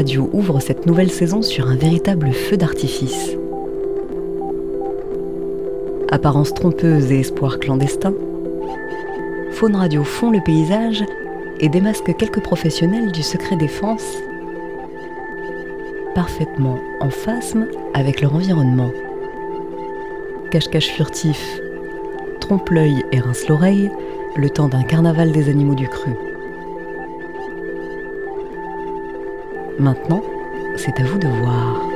Radio ouvre cette nouvelle saison sur un véritable feu d'artifice. Apparence trompeuse et espoir clandestin, Faune Radio fond le paysage et démasque quelques professionnels du secret défense parfaitement en phasme avec leur environnement. Cache-cache furtif, trompe l'œil et rince l'oreille, le temps d'un carnaval des animaux du cru. Maintenant, c'est à vous de voir.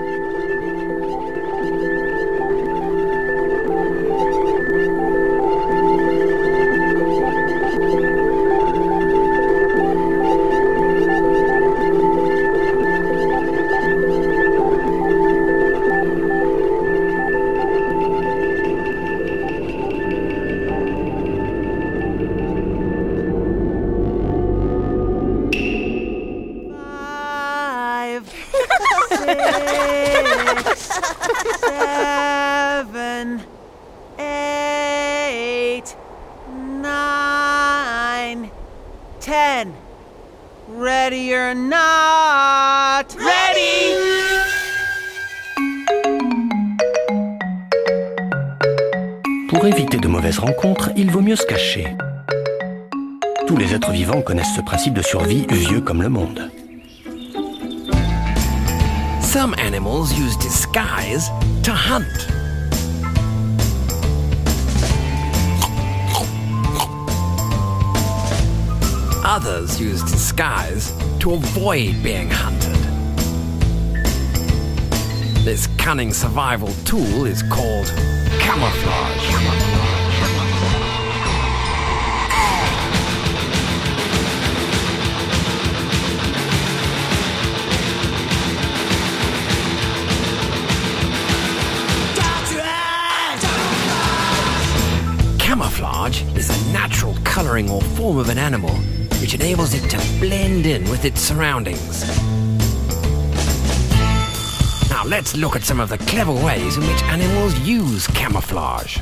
Some animals use disguise to hunt. Others use disguise to avoid being hunted. This cunning survival tool is called camouflage. Camouflage is a natural coloring or form of an animal which enables it to blend in with its surroundings. Now let's look at some of the clever ways in which animals use camouflage.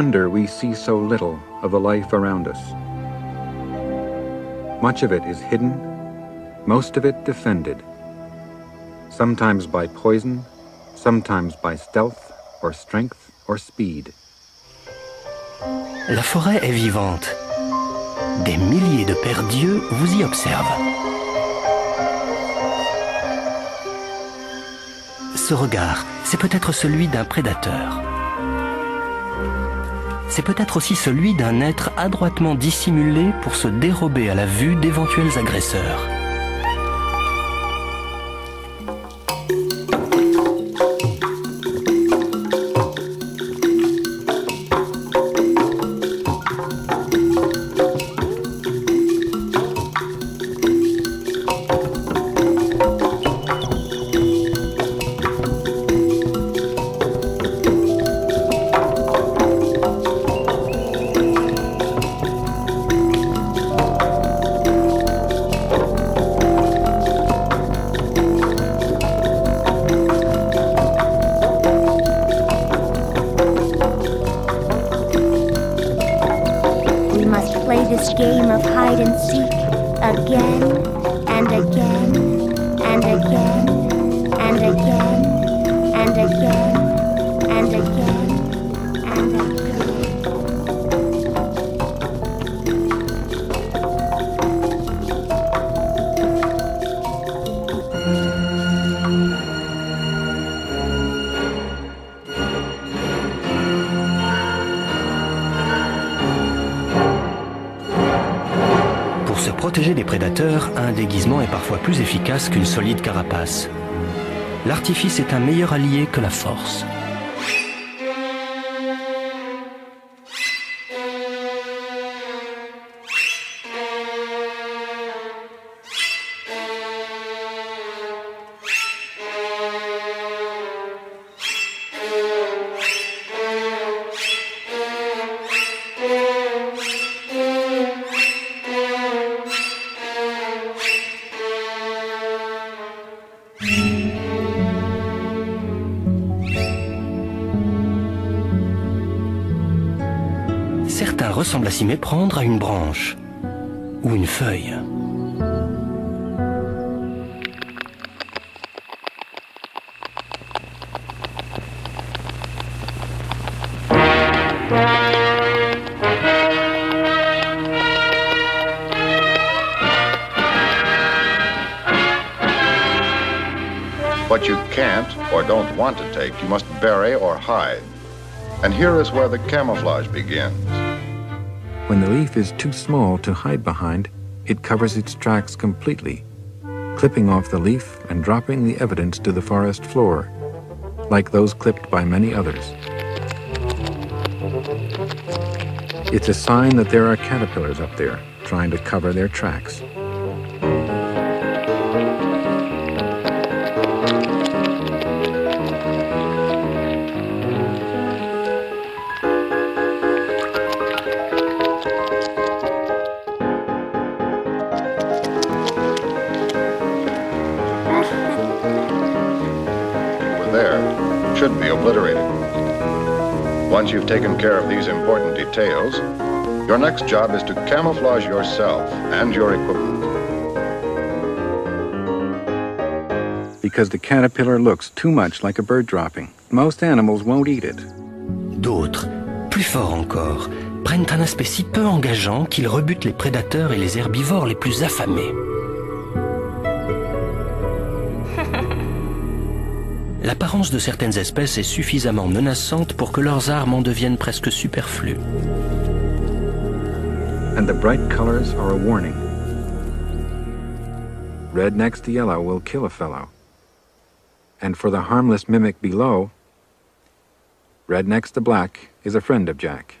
Wonder we see so little of the life around us. Much of it is hidden, most of it defended. Sometimes by poison, sometimes by stealth, or strength, or speed. La forêt est vivante. Des milliers de pères dieux vous y observent. Ce regard, c'est peut-être celui d'un prédateur. C'est peut-être aussi celui d'un être adroitement dissimulé pour se dérober à la vue d'éventuels agresseurs. Un déguisement est parfois plus efficace qu'une solide carapace. L'artifice est un meilleur allié que la force. Ressemble à s'y méprendre à une branche ou une feuille. What you can't or don't want to take, you must bury or hide. And here is where the camouflage begins. When the leaf is too small to hide behind, it covers its tracks completely, clipping off the leaf and dropping the evidence to the forest floor, like those clipped by many others. It's a sign that there are caterpillars up there trying to cover their tracks. Once you've taken care of these important details, your next job is to camouflage yourself and your equipment. Because the caterpillar looks too much like a bird dropping. Most animals won't eat it. D'autres, plus forts encore, prennent un aspect si peu engageant qu'ils rebutent les prédateurs et les herbivores les plus affamés. L'apparence de certaines espèces est suffisamment menaçante pour que leurs armes en deviennent presque superflues. And the bright colors are a warning. Red next to yellow will kill a fellow. And for the harmless mimic below, red next to black is a friend of Jack.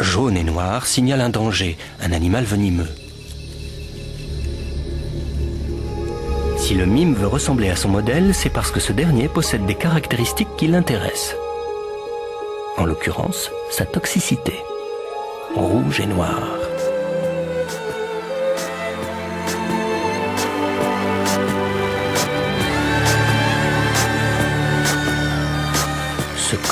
Jaune et noir signalent un danger, un animal venimeux. Si le mime veut ressembler à son modèle, c'est parce que ce dernier possède des caractéristiques qui l'intéressent. En l'occurrence, sa toxicité. Rouge et noir.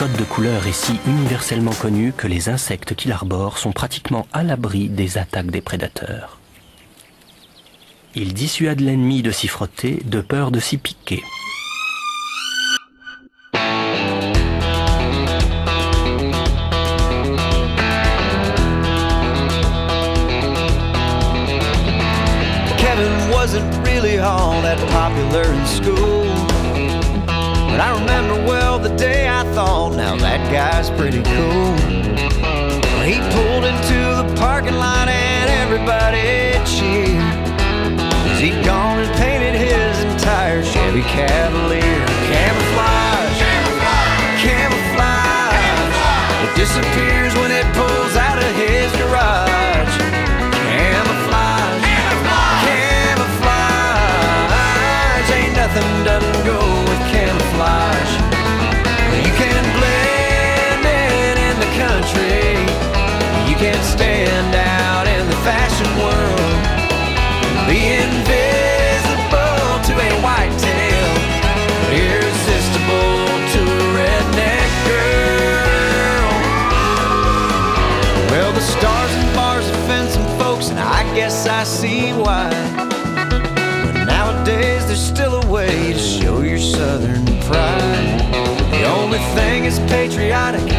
Code de couleur est si universellement connu que les insectes qui l'arborent sont pratiquement à l'abri des attaques des prédateurs. Il dissuade l'ennemi de s'y frotter de peur de s'y piquer. Pretty cool. He pulled into the parking lot and everybody cheered. As he'd gone and painted his entire Chevy Cavalier. Camouflage, camouflage. Disappears when it is patriotic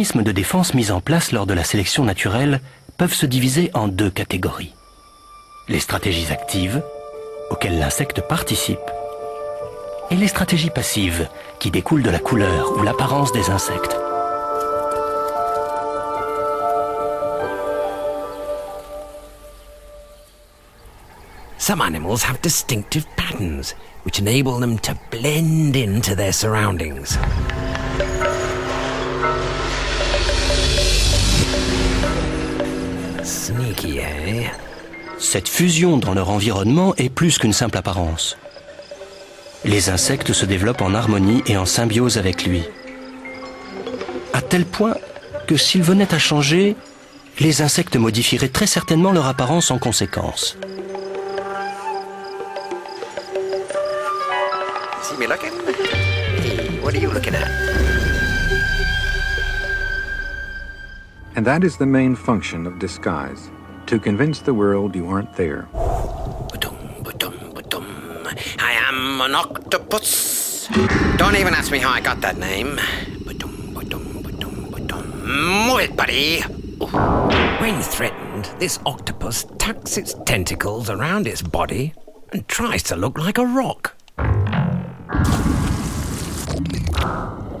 mécanismes de défense mis en place lors de la sélection naturelle peuvent se diviser en deux catégories. Les stratégies actives auxquelles l'insecte participe, et les stratégies passives qui découlent de la couleur ou l'apparence des insectes. Some animals have distinctive patterns which enable them to blend into their surroundings. Eh? Cette fusion dans leur environnement est plus qu'une simple apparence. Les insectes se développent en harmonie et en symbiose avec lui. À tel point que s'ils venaient à changer, les insectes modifieraient très certainement leur apparence en conséquence. And that is the main function of disguise to convince the world you aren't there. I am an octopus. Don't even ask me how I got that name. Move it, buddy. When threatened, this octopus tucks its tentacles around its body and tries to look like a rock.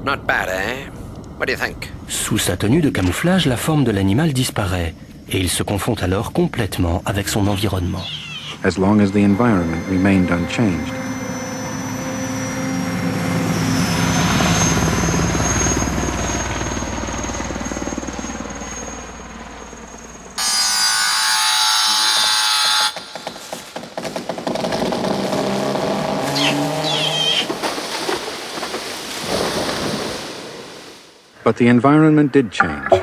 Not bad, eh? What do you think? Sous sa tenue de camouflage, la forme de l'animal disparaît et il se confond alors complètement avec son environnement. But the environment did change.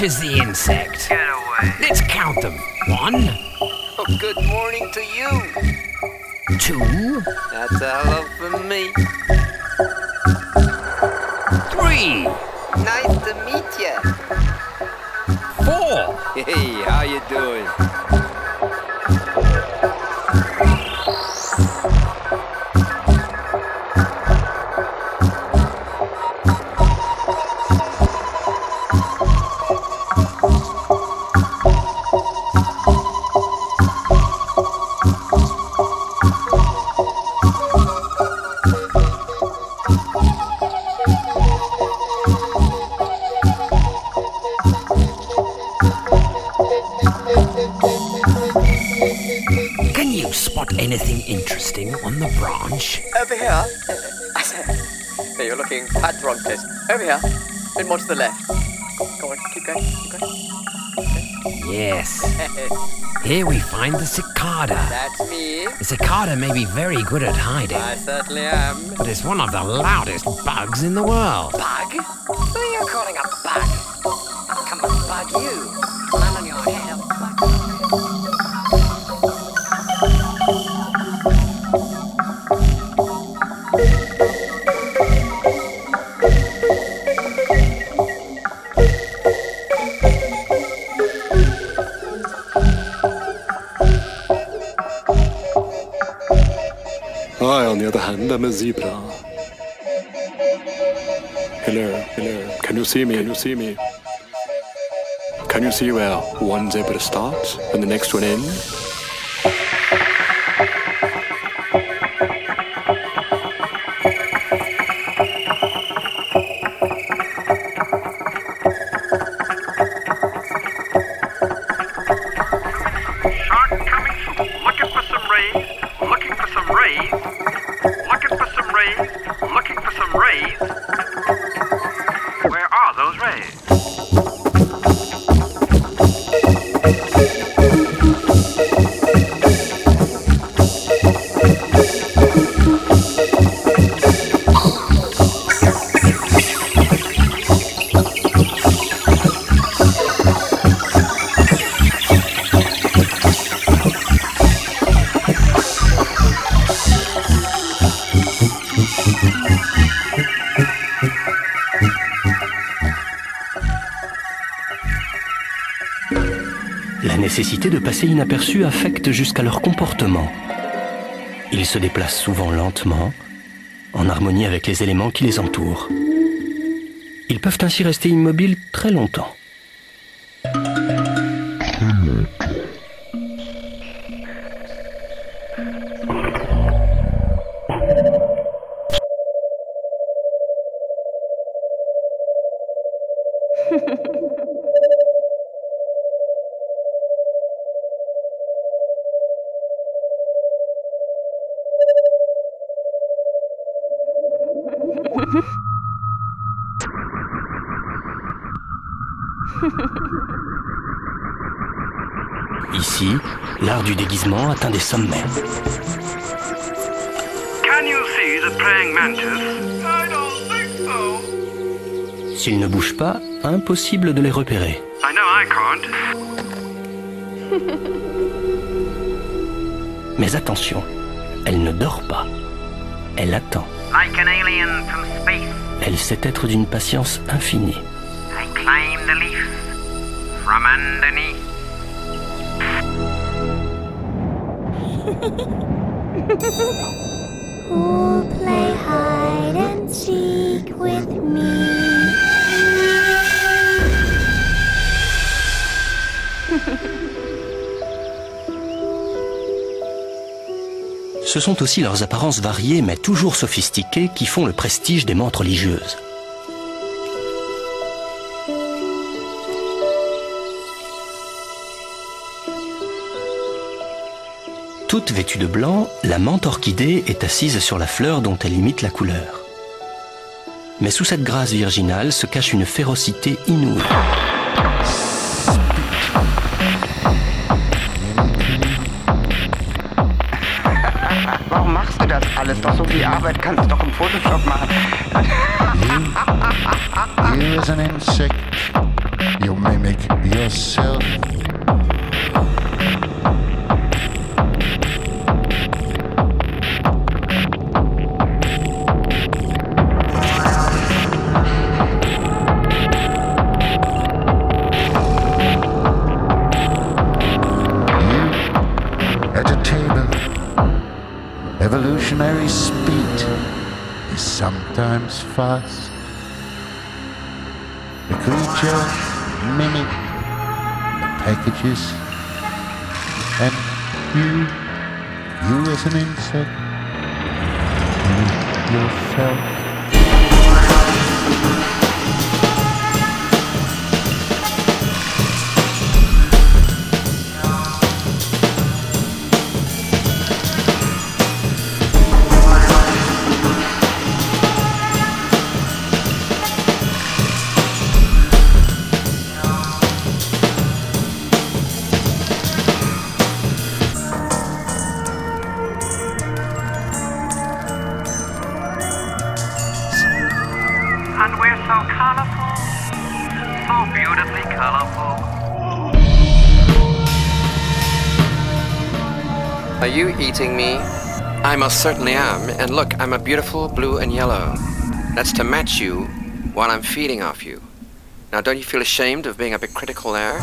Chizzy. Over here. Then more to the left. Go on, keep going, keep going. Yes. Here we find the cicada. That's me. The cicada may be very good at hiding, I certainly am. but it's one of the loudest bugs in the world. Bug? Who are you calling a bug? I'll come and bug you. Am a zebra. Hello, hello. Can you see me? Can you see me? Can you see where one zebra starts and the next one ends? Nécessité de passer inaperçu affecte jusqu'à leur comportement. Ils se déplacent souvent lentement, en harmonie avec les éléments qui les entourent. Ils peuvent ainsi rester immobiles très longtemps. Ici, l'art du déguisement atteint des sommets. Can you see the praying mantis? I don't think so. S'ils ne bougent pas, impossible de les repérer. I know I can't. Mais attention, elle ne dort pas. Elle attend. Like an alien from space, Elle sait être d'une patience infinie. Who'll play hide and seek with me? Ce sont aussi leurs apparences variées mais toujours sophistiquées qui font le prestige des mantes religieuses. Toute vêtue de blanc, la menthe orchidée est assise sur la fleur dont elle imite la couleur. Mais sous cette grâce virginale se cache une férocité inouïe. Warum machst du das alles? Doch so viel Arbeit kannst du doch im Photoshop machen. You as an insect, you mimic yourself. Sometimes fast. The creature mimic the packages and you, you as an insect, mimic yourself. Are you eating me? I most certainly am. And look, I'm a beautiful blue and yellow. That's to match you while I'm feeding off you. Now, don't you feel ashamed of being a bit critical there?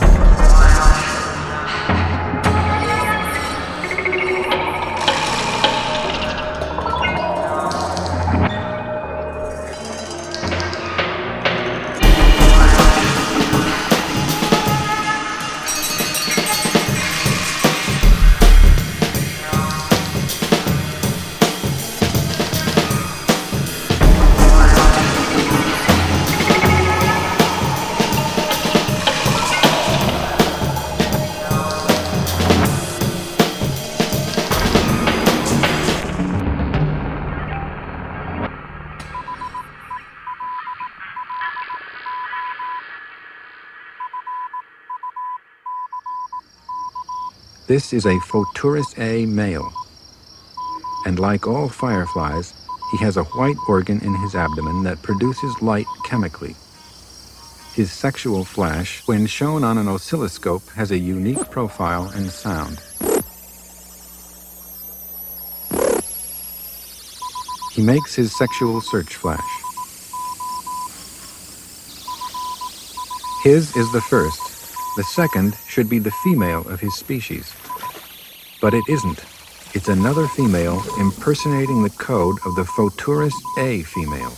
This is a Photurus A male. And like all fireflies, he has a white organ in his abdomen that produces light chemically. His sexual flash, when shown on an oscilloscope, has a unique profile and sound. He makes his sexual search flash. His is the first. The second should be the female of his species. But it isn't. It's another female impersonating the code of the Photurus A female.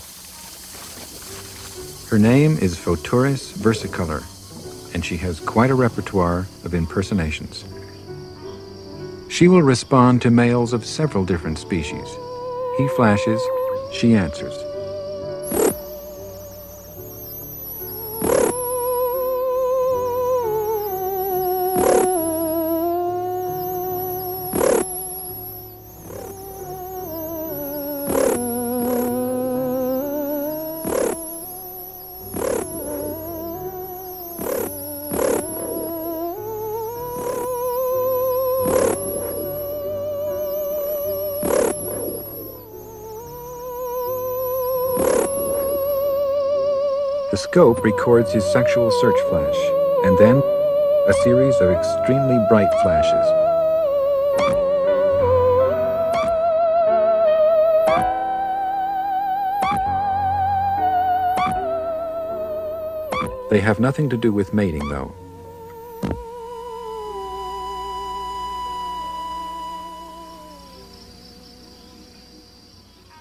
Her name is Photurus versicolor, and she has quite a repertoire of impersonations. She will respond to males of several different species. He flashes, she answers. Scope records his sexual search flash, and then a series of extremely bright flashes. They have nothing to do with mating, though.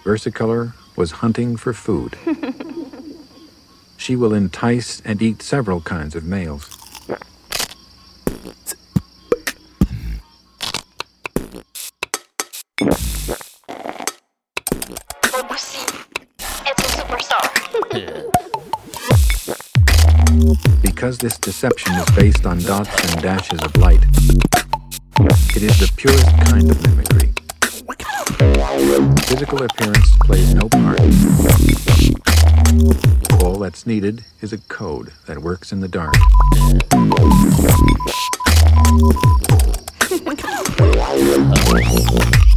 Versicolor was hunting for food. she will entice and eat several kinds of males. Aussi, it's a superstar. Because this deception is based on dots and dashes of light, it is the purest kind of mimicry. Physical appearance plays no part. That's needed is a code that works in the dark.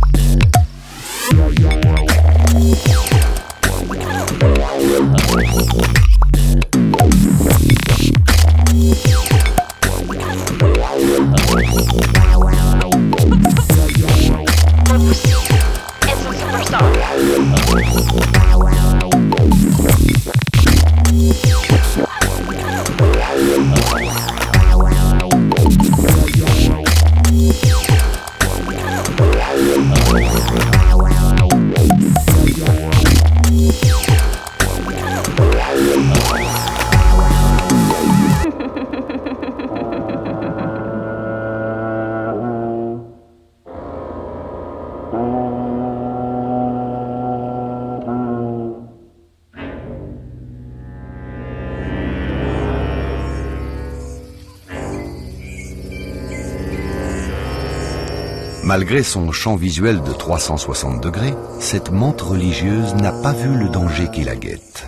Malgré son champ visuel de 360 degrés, cette menthe religieuse n'a pas vu le danger qui la guette.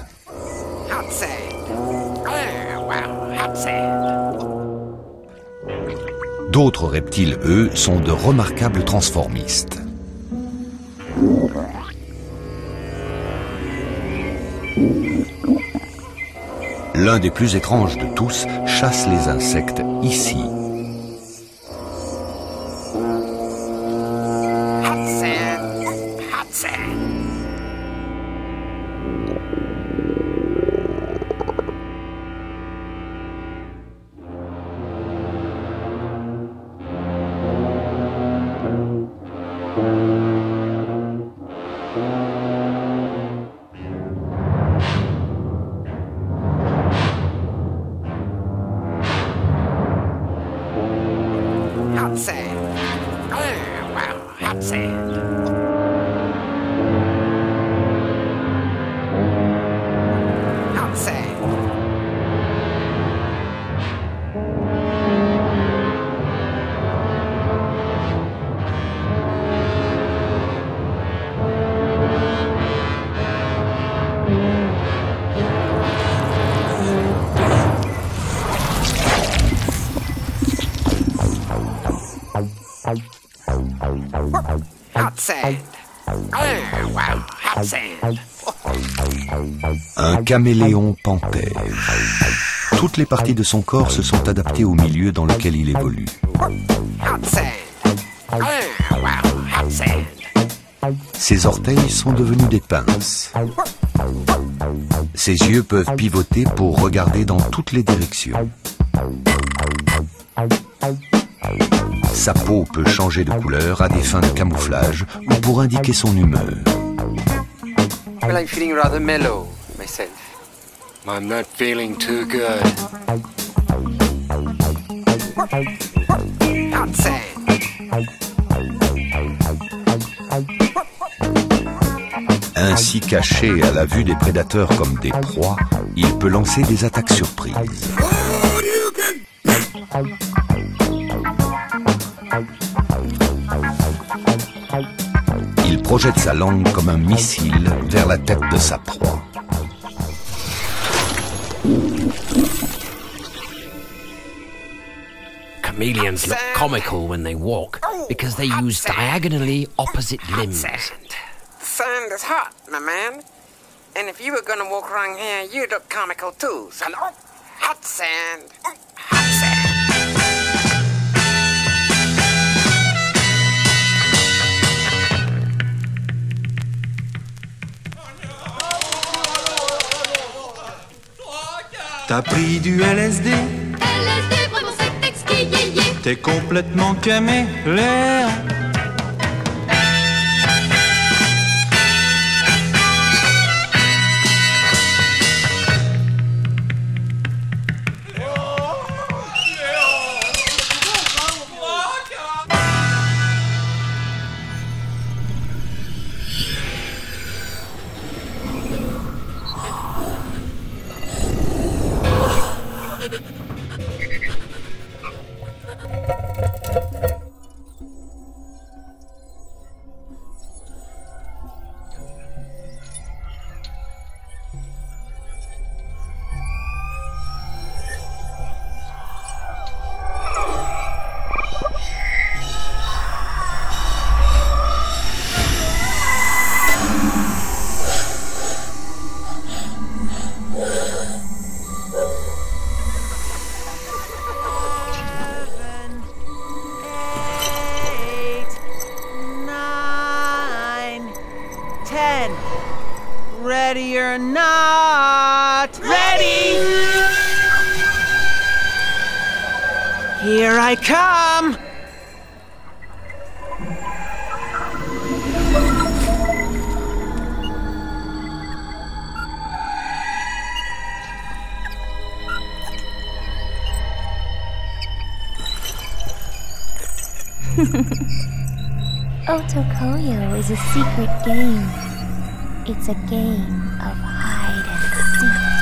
D'autres reptiles, eux, sont de remarquables transformistes. L'un des plus étranges de tous chasse les insectes ici, not saying. Caméléon panthère. Toutes les parties de son corps se sont adaptées au milieu dans lequel il évolue. Ses orteils sont devenus des pinces. Ses yeux peuvent pivoter pour regarder dans toutes les directions. Sa peau peut changer de couleur à des fins de camouflage ou pour indiquer son humeur. I'm not feeling too good. Ainsi caché à la vue des prédateurs comme des proies, il peut lancer des attaques surprises. Il projette sa langue comme un missile vers la tête de sa proie. Chameleons look comical when they walk because they use diagonally opposite limbs. Sand is hot, my man. And if you were gonna walk around here, you'd look comical too. So, oh, hot sand. Hot sand. T'as pris du LSD, LSD, t'es complètement camé, Otokoyo is a secret game. It's a game of hide and seek.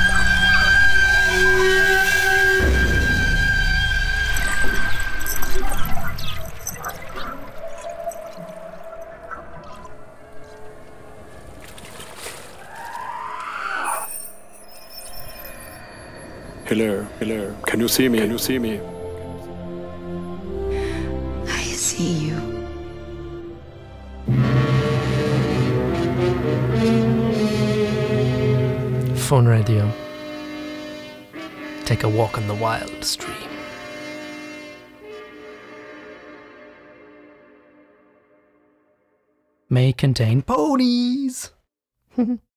Hello, hello. Can you see me? Can you see me? Radio. Take a walk on the wild stream. May contain ponies.